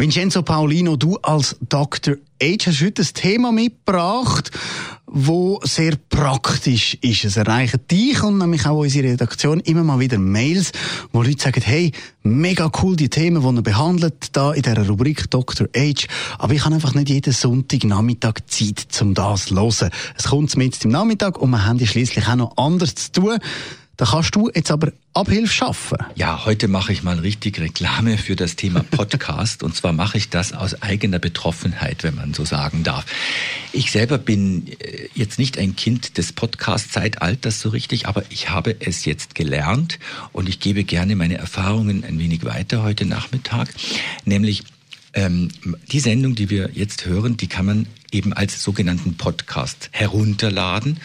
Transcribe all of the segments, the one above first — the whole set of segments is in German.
Vincenzo Paolino, du als Dr. H hast heute ein Thema mitgebracht, wo sehr praktisch ist. Es erreichen dich und nämlich auch unsere Redaktion immer mal wieder Mails, wo Leute sagen, hey, mega cool die Themen, die er behandelt, da in dieser Rubrik Dr. H. Aber ich habe einfach nicht jeden Sonntagnachmittag Zeit, um das zu hören. Es kommt mit im Nachmittag und wir haben schließlich auch noch anders zu tun. Da kannst du jetzt aber Abhilfe schaffen. Ja, heute mache ich mal richtig Reklame für das Thema Podcast. und zwar mache ich das aus eigener Betroffenheit, wenn man so sagen darf. Ich selber bin äh, jetzt nicht ein Kind des Podcast-Zeitalters so richtig, aber ich habe es jetzt gelernt und ich gebe gerne meine Erfahrungen ein wenig weiter heute Nachmittag. Nämlich ähm, die Sendung, die wir jetzt hören, die kann man eben als sogenannten Podcast herunterladen.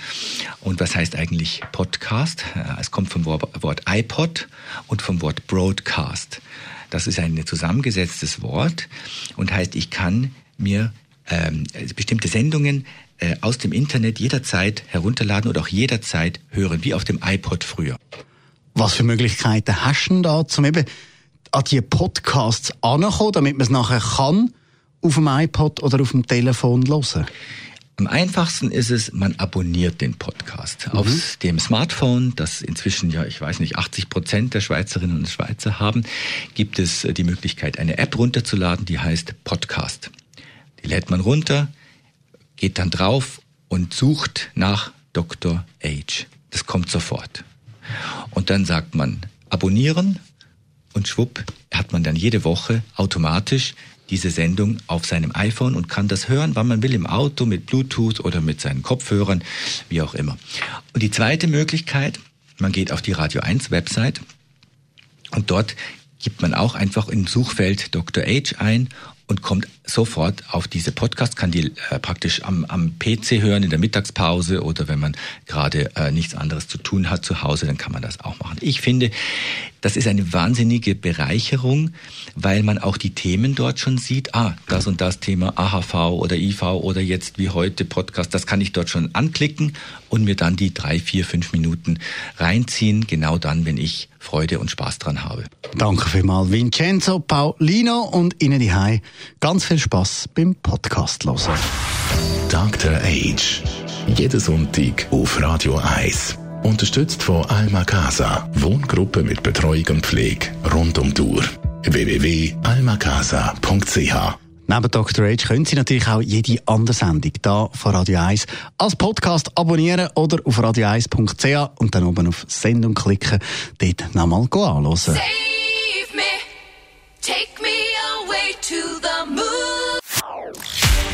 Und was heißt eigentlich Podcast? Äh, es kommt vom Wort iPod und vom Wort Broadcast. Das ist ein zusammengesetztes Wort und heißt, ich kann mir ähm, bestimmte Sendungen äh, aus dem Internet jederzeit herunterladen oder auch jederzeit hören, wie auf dem iPod früher. Was für Möglichkeiten hast du da, zum eben an die Podcasts ankommen, damit man es nachher kann auf dem iPod oder auf dem Telefon hören? Am einfachsten ist es, man abonniert den Podcast. Mhm. Auf dem Smartphone, das inzwischen ja, ich weiß nicht, 80 Prozent der Schweizerinnen und Schweizer haben, gibt es äh, die Möglichkeit, eine App runterzuladen, die heißt Podcast. Die lädt man runter, geht dann drauf und sucht nach Dr. H. Das kommt sofort. Und dann sagt man abonnieren und schwupp hat man dann jede Woche automatisch diese Sendung auf seinem iPhone und kann das hören, wann man will, im Auto, mit Bluetooth oder mit seinen Kopfhörern, wie auch immer. Und die zweite Möglichkeit, man geht auf die Radio 1 Website und dort gibt man auch einfach im Suchfeld Dr. H ein und kommt sofort auf diese Podcast, kann die äh, praktisch am, am PC hören in der Mittagspause oder wenn man gerade äh, nichts anderes zu tun hat zu Hause, dann kann man das auch machen. Ich finde, das ist eine wahnsinnige Bereicherung, weil man auch die Themen dort schon sieht. Ah, das und das Thema AHV oder IV oder jetzt wie heute Podcast, das kann ich dort schon anklicken und mir dann die drei, vier, fünf Minuten reinziehen, genau dann, wenn ich Freude und Spaß dran habe. Danke vielmals, Vincenzo Paulino und Ihnen die Hai. Ganz viel Spaß beim Podcast hören. Dr. Age. Jeden Sonntag auf Radio 1. Unterstützt von Alma Casa. Wohngruppe mit Betreuung und Pflege rund um die Uhr. www.almacasa.ch Neben Dr. H können Sie natürlich auch jede andere Sendung hier von Radio 1 als Podcast abonnieren oder auf radio1.ch und dann oben auf Sendung klicken, dort nochmal anschauen.